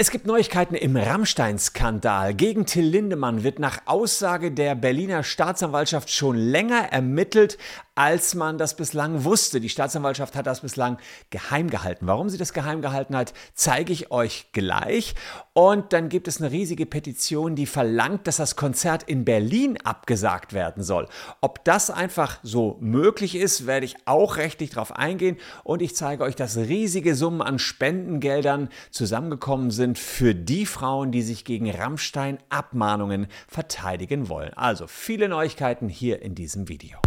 Es gibt Neuigkeiten im Rammstein-Skandal. Gegen Till Lindemann wird nach Aussage der Berliner Staatsanwaltschaft schon länger ermittelt, als man das bislang wusste. Die Staatsanwaltschaft hat das bislang geheim gehalten. Warum sie das geheim gehalten hat, zeige ich euch gleich. Und dann gibt es eine riesige Petition, die verlangt, dass das Konzert in Berlin abgesagt werden soll. Ob das einfach so möglich ist, werde ich auch rechtlich darauf eingehen. Und ich zeige euch, dass riesige Summen an Spendengeldern zusammengekommen sind für die Frauen, die sich gegen Rammstein Abmahnungen verteidigen wollen. Also viele Neuigkeiten hier in diesem Video.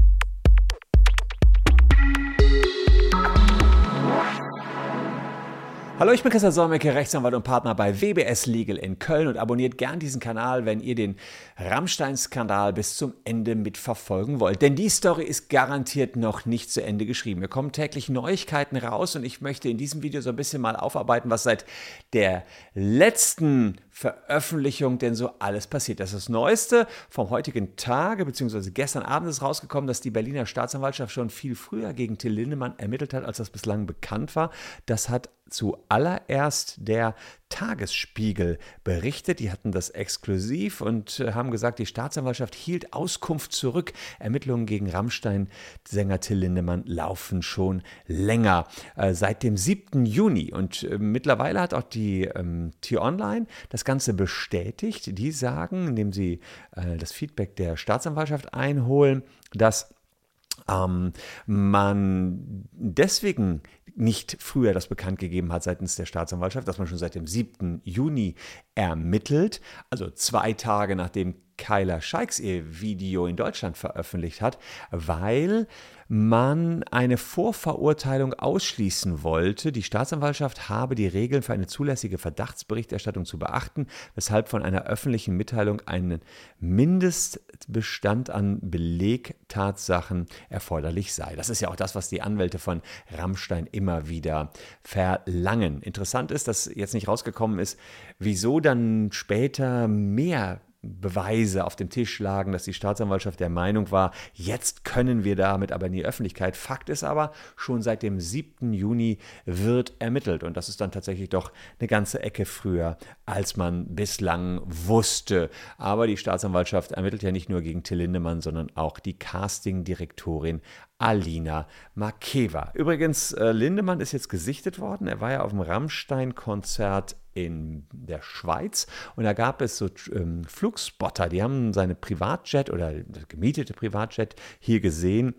Hallo, ich bin Christian Solmecke, Rechtsanwalt und Partner bei WBS Legal in Köln und abonniert gern diesen Kanal, wenn ihr den Rammstein-Skandal bis zum Ende mitverfolgen wollt. Denn die Story ist garantiert noch nicht zu Ende geschrieben. Wir kommen täglich Neuigkeiten raus und ich möchte in diesem Video so ein bisschen mal aufarbeiten, was seit der letzten Veröffentlichung denn so alles passiert. Das ist das Neueste vom heutigen Tage, beziehungsweise gestern Abend ist rausgekommen, dass die Berliner Staatsanwaltschaft schon viel früher gegen Till Lindemann ermittelt hat, als das bislang bekannt war. Das hat zuallererst der Tagesspiegel berichtet. Die hatten das exklusiv und äh, haben gesagt, die Staatsanwaltschaft hielt Auskunft zurück. Ermittlungen gegen Rammstein-Sänger Till Lindemann laufen schon länger, äh, seit dem 7. Juni. Und äh, mittlerweile hat auch die ähm, T-Online das Ganze bestätigt. Die sagen, indem sie äh, das Feedback der Staatsanwaltschaft einholen, dass ähm, man deswegen nicht früher das bekannt gegeben hat seitens der Staatsanwaltschaft, dass man schon seit dem 7. Juni ermittelt, also zwei Tage nachdem Kyla Scheiks ihr Video in Deutschland veröffentlicht hat, weil man eine Vorverurteilung ausschließen wollte. Die Staatsanwaltschaft habe die Regeln für eine zulässige Verdachtsberichterstattung zu beachten, weshalb von einer öffentlichen Mitteilung ein Mindestbestand an Belegtatsachen erforderlich sei. Das ist ja auch das, was die Anwälte von Rammstein immer wieder verlangen. Interessant ist, dass jetzt nicht rausgekommen ist, wieso dann später mehr Beweise auf dem Tisch lagen, dass die Staatsanwaltschaft der Meinung war, jetzt können wir damit aber in die Öffentlichkeit. Fakt ist aber, schon seit dem 7. Juni wird ermittelt und das ist dann tatsächlich doch eine ganze Ecke früher, als man bislang wusste. Aber die Staatsanwaltschaft ermittelt ja nicht nur gegen Till Lindemann, sondern auch die Castingdirektorin Alina Makeva. Übrigens, äh, Lindemann ist jetzt gesichtet worden. Er war ja auf dem Rammstein-Konzert in der Schweiz und da gab es so ähm, Flugspotter, die haben seine Privatjet oder das gemietete Privatjet hier gesehen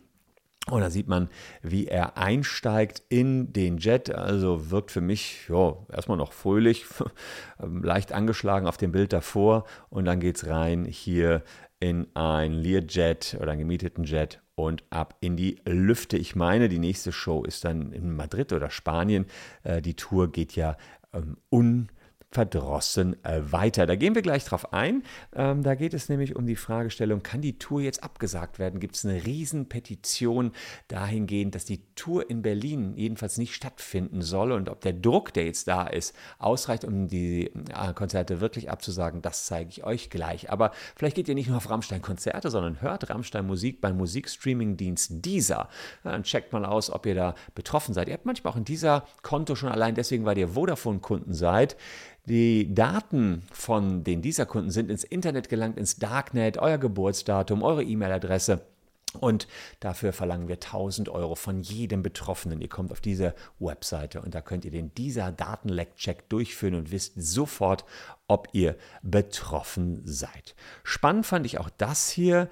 und da sieht man, wie er einsteigt in den Jet. Also wirkt für mich ja, erstmal noch fröhlich, leicht angeschlagen auf dem Bild davor. Und dann geht es rein hier in ein Learjet oder einen gemieteten Jet und ab in die Lüfte. Ich meine, die nächste Show ist dann in Madrid oder Spanien. Äh, die Tour geht ja ähm, un verdrossen äh, weiter. Da gehen wir gleich drauf ein. Ähm, da geht es nämlich um die Fragestellung, kann die Tour jetzt abgesagt werden? Gibt es eine Riesenpetition dahingehend, dass die Tour in Berlin jedenfalls nicht stattfinden soll und ob der Druck, der jetzt da ist, ausreicht, um die äh, Konzerte wirklich abzusagen, das zeige ich euch gleich. Aber vielleicht geht ihr nicht nur auf Rammstein-Konzerte, sondern hört Rammstein Musik beim Musikstreaming-Dienst Deezer. Dann checkt mal aus, ob ihr da betroffen seid. Ihr habt manchmal auch in dieser Konto schon allein deswegen, weil ihr Vodafone-Kunden seid. Die Daten von den dieser Kunden sind ins Internet gelangt, ins Darknet, euer Geburtsdatum, eure E-Mail-Adresse. Und dafür verlangen wir 1000 Euro von jedem Betroffenen. Ihr kommt auf diese Webseite und da könnt ihr den dieser Datenleck-Check durchführen und wisst sofort, ob ihr betroffen seid. Spannend fand ich auch das hier.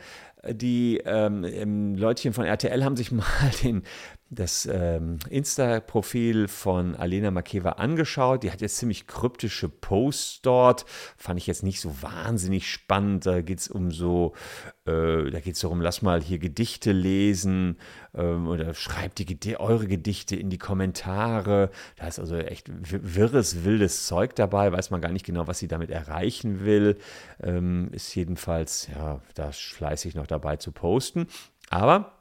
Die ähm, Leutchen von RTL haben sich mal den das ähm, Insta-Profil von Alena Makeva angeschaut. Die hat jetzt ziemlich kryptische Posts dort. Fand ich jetzt nicht so wahnsinnig spannend. Da geht es um so, äh, da geht es darum, lass mal hier Gedichte lesen ähm, oder schreibt die Gedi eure Gedichte in die Kommentare. Da ist also echt wirres, wildes Zeug dabei. Weiß man gar nicht genau, was sie damit erreichen will. Ähm, ist jedenfalls, ja, da fleißig noch dabei zu posten. Aber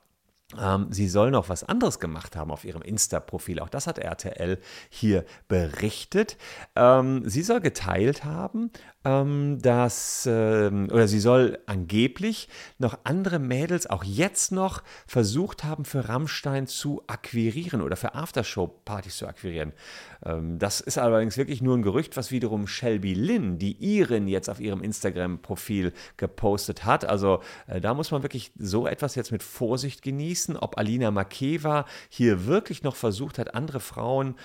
sie soll noch was anderes gemacht haben auf ihrem Insta-Profil. Auch das hat RTL hier berichtet. Ähm, sie soll geteilt haben, ähm, dass, ähm, oder sie soll angeblich noch andere Mädels auch jetzt noch versucht haben, für Rammstein zu akquirieren oder für Aftershow-Partys zu akquirieren. Ähm, das ist allerdings wirklich nur ein Gerücht, was wiederum Shelby Lynn, die Irin, jetzt auf ihrem Instagram-Profil gepostet hat. Also äh, da muss man wirklich so etwas jetzt mit Vorsicht genießen, ob Alina Makeva hier wirklich noch versucht hat, andere Frauen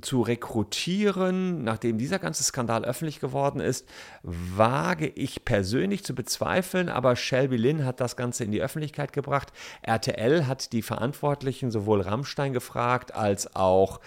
zu rekrutieren, nachdem dieser ganze Skandal öffentlich geworden ist, wage ich persönlich zu bezweifeln, aber Shelby Lynn hat das Ganze in die Öffentlichkeit gebracht. RTL hat die Verantwortlichen sowohl Rammstein gefragt als auch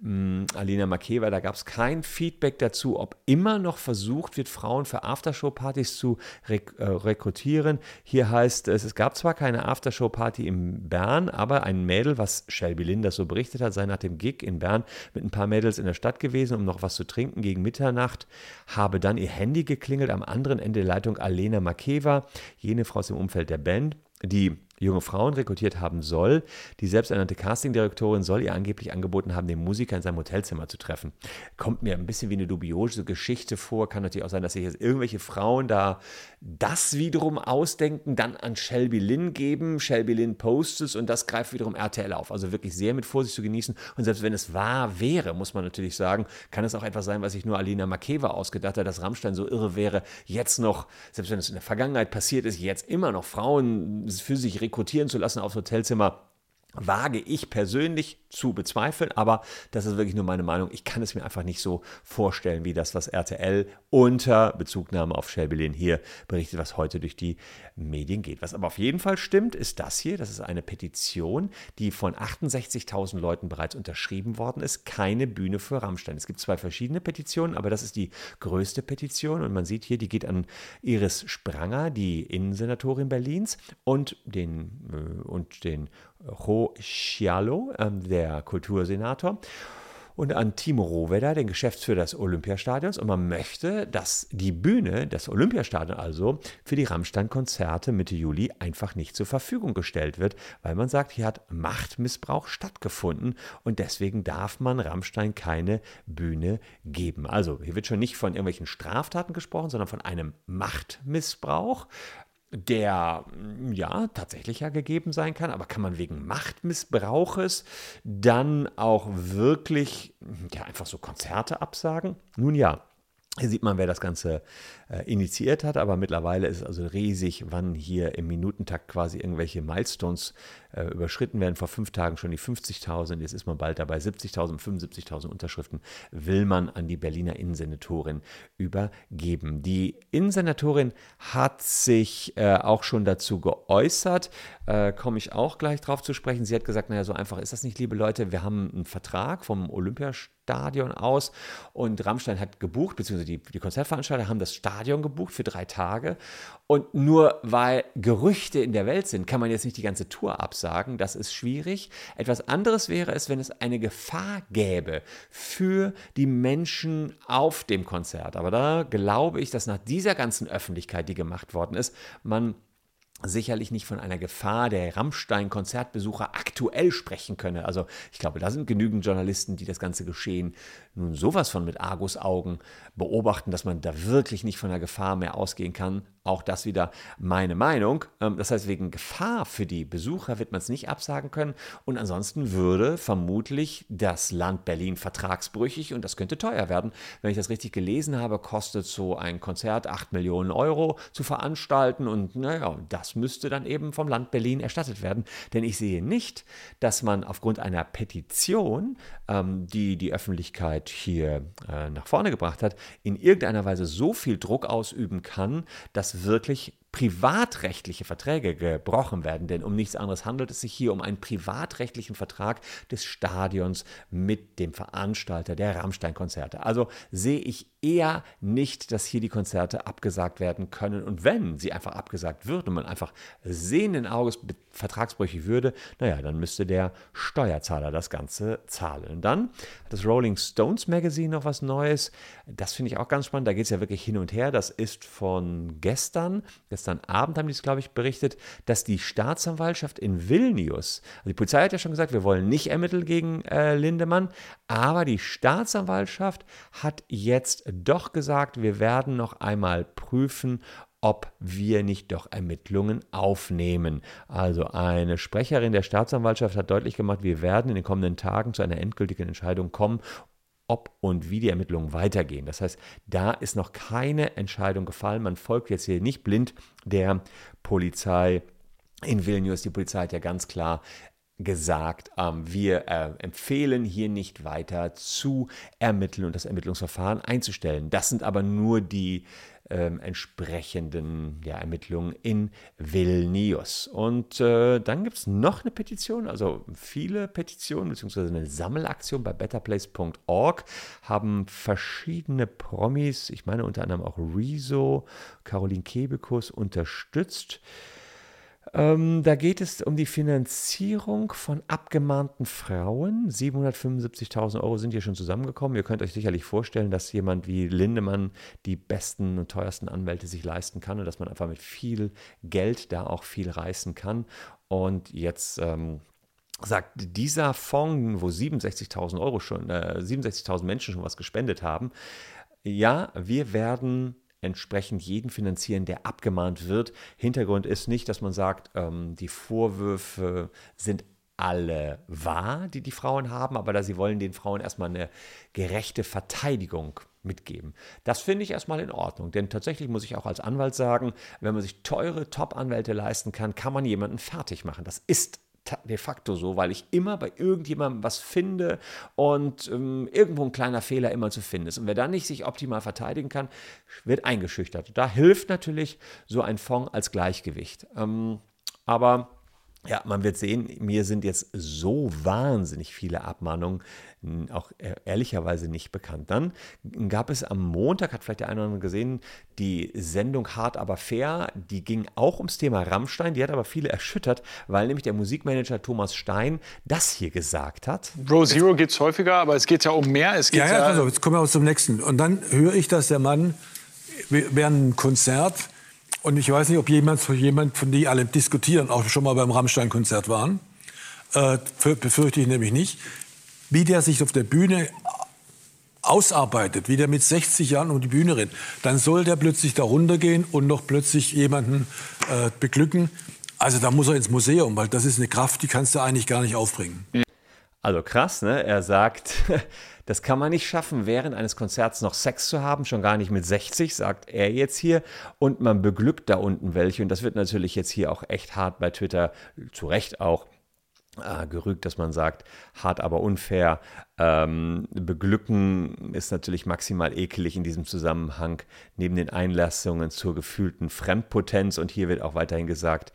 hm, Alina Makeva, da gab es kein Feedback dazu, ob immer noch versucht wird, Frauen für Aftershow-Partys zu rek äh, rekrutieren. Hier heißt es, es gab zwar keine Aftershow-Party in Bern, aber ein Mädel, was Shelby Lynn das so berichtet hat, sei nach dem Gig in Bern mit ein paar Mädels in der Stadt gewesen, um noch was zu trinken gegen Mitternacht, habe dann ihr Handy geklingelt, am anderen Ende der Leitung Alena Makeva, jene Frau aus dem Umfeld der Band, die junge Frauen rekrutiert haben soll. Die selbsternannte Castingdirektorin soll ihr angeblich angeboten haben, den Musiker in seinem Hotelzimmer zu treffen. Kommt mir ein bisschen wie eine dubiose Geschichte vor. Kann natürlich auch sein, dass sich jetzt irgendwelche Frauen da das wiederum ausdenken, dann an Shelby Lynn geben. Shelby Lynn postet und das greift wiederum RTL auf. Also wirklich sehr mit Vorsicht zu genießen. Und selbst wenn es wahr wäre, muss man natürlich sagen, kann es auch etwas sein, was sich nur Alina Makeva ausgedacht hat, dass Rammstein so irre wäre, jetzt noch, selbst wenn es in der Vergangenheit passiert ist, jetzt immer noch Frauen für sich rekrutieren rekrutieren zu lassen aufs Hotelzimmer, wage ich persönlich zu bezweifeln, aber das ist wirklich nur meine Meinung. Ich kann es mir einfach nicht so vorstellen, wie das, was RTL unter Bezugnahme auf Shelby hier berichtet, was heute durch die Medien geht. Was aber auf jeden Fall stimmt, ist das hier. Das ist eine Petition, die von 68.000 Leuten bereits unterschrieben worden ist. Keine Bühne für Rammstein. Es gibt zwei verschiedene Petitionen, aber das ist die größte Petition und man sieht hier, die geht an Iris Spranger, die Innensenatorin Berlins und den, äh, und den Ho Schialo, ähm, der Kultursenator und an Timo Rohwedder, den Geschäftsführer des Olympiastadions. Und man möchte, dass die Bühne, das Olympiastadion also, für die Rammstein-Konzerte Mitte Juli einfach nicht zur Verfügung gestellt wird, weil man sagt, hier hat Machtmissbrauch stattgefunden und deswegen darf man Rammstein keine Bühne geben. Also hier wird schon nicht von irgendwelchen Straftaten gesprochen, sondern von einem Machtmissbrauch der ja tatsächlich ja gegeben sein kann, aber kann man wegen Machtmissbrauches dann auch wirklich ja einfach so Konzerte absagen? Nun ja, hier sieht man, wer das Ganze äh, initiiert hat, aber mittlerweile ist es also riesig, wann hier im Minutentakt quasi irgendwelche Milestones äh, überschritten werden. Vor fünf Tagen schon die 50.000, jetzt ist man bald dabei. 70.000, 75.000 Unterschriften will man an die Berliner Innensenatorin übergeben. Die Innensenatorin hat sich äh, auch schon dazu geäußert, äh, komme ich auch gleich drauf zu sprechen. Sie hat gesagt, naja, so einfach ist das nicht, liebe Leute. Wir haben einen Vertrag vom Olympiastadion aus und Rammstein hat gebucht, beziehungsweise die, die Konzertveranstalter haben das Stadion gebucht für drei Tage und nur weil Gerüchte in der Welt sind, kann man jetzt nicht die ganze Tour absagen. Das ist schwierig. Etwas anderes wäre es, wenn es eine Gefahr gäbe für die Menschen auf dem Konzert. Aber da glaube ich, dass nach dieser ganzen Öffentlichkeit, die gemacht worden ist, man sicherlich nicht von einer Gefahr der Rammstein-Konzertbesucher aktuell sprechen könne. Also ich glaube, da sind genügend Journalisten, die das ganze Geschehen nun sowas von mit Argusaugen beobachten, dass man da wirklich nicht von der Gefahr mehr ausgehen kann. Auch das wieder meine Meinung. Ähm, das heißt, wegen Gefahr für die Besucher wird man es nicht absagen können. Und ansonsten würde vermutlich das Land Berlin vertragsbrüchig und das könnte teuer werden. Wenn ich das richtig gelesen habe, kostet so ein Konzert 8 Millionen Euro zu veranstalten. Und naja, das müsste dann eben vom Land Berlin erstattet werden. Denn ich sehe nicht, dass man aufgrund einer Petition, ähm, die die Öffentlichkeit hier äh, nach vorne gebracht hat, in irgendeiner Weise so viel Druck ausüben kann, dass wirklich privatrechtliche Verträge gebrochen werden, denn um nichts anderes handelt es sich hier um einen privatrechtlichen Vertrag des Stadions mit dem Veranstalter der Rammstein-Konzerte. Also sehe ich eher nicht, dass hier die Konzerte abgesagt werden können. Und wenn sie einfach abgesagt würden und man einfach sehenden Auges vertragsbrüchig würde, naja, dann müsste der Steuerzahler das Ganze zahlen. Und dann hat das Rolling Stones Magazine noch was Neues. Das finde ich auch ganz spannend. Da geht es ja wirklich hin und her. Das ist von gestern. Gestern gestern Abend haben die es, glaube ich, berichtet, dass die Staatsanwaltschaft in Vilnius, also die Polizei hat ja schon gesagt, wir wollen nicht ermitteln gegen äh, Lindemann, aber die Staatsanwaltschaft hat jetzt doch gesagt, wir werden noch einmal prüfen, ob wir nicht doch Ermittlungen aufnehmen. Also eine Sprecherin der Staatsanwaltschaft hat deutlich gemacht, wir werden in den kommenden Tagen zu einer endgültigen Entscheidung kommen, ob und wie die Ermittlungen weitergehen. Das heißt, da ist noch keine Entscheidung gefallen. Man folgt jetzt hier nicht blind der Polizei in Vilnius. Die Polizei hat ja ganz klar gesagt, ähm, wir äh, empfehlen hier nicht weiter zu ermitteln und das Ermittlungsverfahren einzustellen. Das sind aber nur die ähm, entsprechenden ja, Ermittlungen in Vilnius. Und äh, dann gibt es noch eine Petition, also viele Petitionen, beziehungsweise eine Sammelaktion bei betterplace.org haben verschiedene Promis, ich meine unter anderem auch Rezo, Caroline Kebekus unterstützt. Ähm, da geht es um die Finanzierung von abgemahnten Frauen. 775.000 Euro sind hier schon zusammengekommen. Ihr könnt euch sicherlich vorstellen, dass jemand wie Lindemann die besten und teuersten Anwälte sich leisten kann und dass man einfach mit viel Geld da auch viel reißen kann. Und jetzt ähm, sagt dieser Fonds, wo 67.000 Euro schon, äh, 67.000 Menschen schon was gespendet haben, ja, wir werden entsprechend jeden finanzieren, der abgemahnt wird. Hintergrund ist nicht, dass man sagt, ähm, die Vorwürfe sind alle wahr, die die Frauen haben, aber da sie wollen den Frauen erstmal eine gerechte Verteidigung mitgeben. Das finde ich erstmal in Ordnung, denn tatsächlich muss ich auch als Anwalt sagen, wenn man sich teure Top-Anwälte leisten kann, kann man jemanden fertig machen. Das ist de facto so, weil ich immer bei irgendjemandem was finde und ähm, irgendwo ein kleiner Fehler immer zu finden ist. Und wer dann nicht sich optimal verteidigen kann, wird eingeschüchtert. Da hilft natürlich so ein Fonds als Gleichgewicht. Ähm, aber ja, man wird sehen, mir sind jetzt so wahnsinnig viele Abmahnungen auch ehrlicherweise nicht bekannt. Dann gab es am Montag, hat vielleicht der eine oder andere gesehen, die Sendung Hart aber fair, die ging auch ums Thema Rammstein, die hat aber viele erschüttert, weil nämlich der Musikmanager Thomas Stein das hier gesagt hat. Bro Zero geht es häufiger, aber es geht ja um mehr. Es geht ja, ja, also, jetzt kommen wir auch zum nächsten. Und dann höre ich, dass der Mann während einem Konzert und ich weiß nicht, ob jemand, jemand von die alle diskutieren, auch schon mal beim Rammstein-Konzert waren. Äh, befürchte ich nämlich nicht. Wie der sich auf der Bühne ausarbeitet, wie der mit 60 Jahren um die Bühne rennt, dann soll der plötzlich da runtergehen und noch plötzlich jemanden äh, beglücken. Also da muss er ins Museum, weil das ist eine Kraft, die kannst du eigentlich gar nicht aufbringen. Also krass, ne? Er sagt, das kann man nicht schaffen, während eines Konzerts noch Sex zu haben, schon gar nicht mit 60, sagt er jetzt hier. Und man beglückt da unten welche. Und das wird natürlich jetzt hier auch echt hart bei Twitter, zu Recht auch, äh, gerügt, dass man sagt, hart aber unfair. Ähm, beglücken ist natürlich maximal ekelig in diesem Zusammenhang, neben den Einlassungen zur gefühlten Fremdpotenz. Und hier wird auch weiterhin gesagt,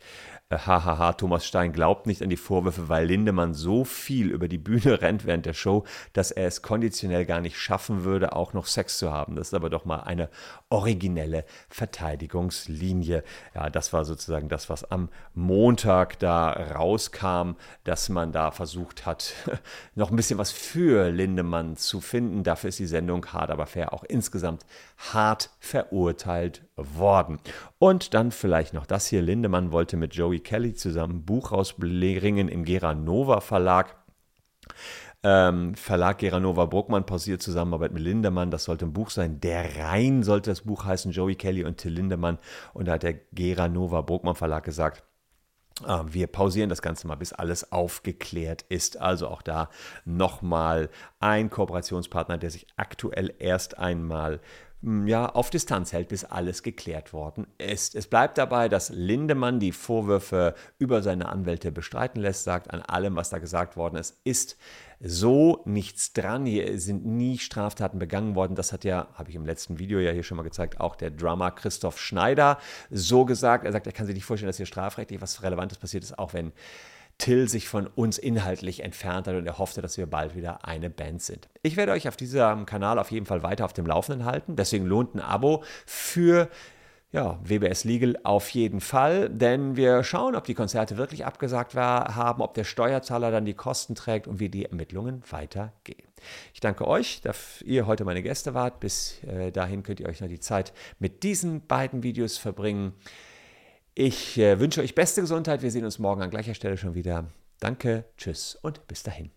hahaha, Thomas Stein glaubt nicht an die Vorwürfe, weil Lindemann so viel über die Bühne rennt während der Show, dass er es konditionell gar nicht schaffen würde, auch noch Sex zu haben. Das ist aber doch mal eine originelle Verteidigungslinie. Ja, das war sozusagen das, was am Montag da rauskam, dass man da versucht hat, noch ein bisschen was für Lindemann zu finden. Dafür ist die Sendung hart, aber fair auch insgesamt hart verurteilt worden. Und dann vielleicht noch das hier. Lindemann wollte mit Joey Kelly zusammen ein Buch rausbringen im Geranova Verlag. Ähm, Verlag Geranova Bruckmann pausiert Zusammenarbeit mit Lindemann. Das sollte ein Buch sein. Der Rhein sollte das Buch heißen, Joey Kelly und Till Lindemann. Und da hat der Geranova Bruckmann Verlag gesagt, wir pausieren das Ganze mal, bis alles aufgeklärt ist. Also auch da nochmal ein Kooperationspartner, der sich aktuell erst einmal ja, auf Distanz hält, bis alles geklärt worden ist. Es bleibt dabei, dass Lindemann die Vorwürfe über seine Anwälte bestreiten lässt, sagt, an allem, was da gesagt worden ist, ist so nichts dran. Hier sind nie Straftaten begangen worden. Das hat ja, habe ich im letzten Video ja hier schon mal gezeigt, auch der Drummer Christoph Schneider so gesagt. Er sagt, er kann sich nicht vorstellen, dass hier strafrechtlich was Relevantes passiert ist, auch wenn Till sich von uns inhaltlich entfernt hat und er hoffte, dass wir bald wieder eine Band sind. Ich werde euch auf diesem Kanal auf jeden Fall weiter auf dem Laufenden halten. Deswegen lohnt ein Abo für ja, WBS Legal auf jeden Fall, denn wir schauen, ob die Konzerte wirklich abgesagt war, haben, ob der Steuerzahler dann die Kosten trägt und wie die Ermittlungen weitergehen. Ich danke euch, dass ihr heute meine Gäste wart. Bis äh, dahin könnt ihr euch noch die Zeit mit diesen beiden Videos verbringen. Ich äh, wünsche euch beste Gesundheit. Wir sehen uns morgen an gleicher Stelle schon wieder. Danke, tschüss und bis dahin.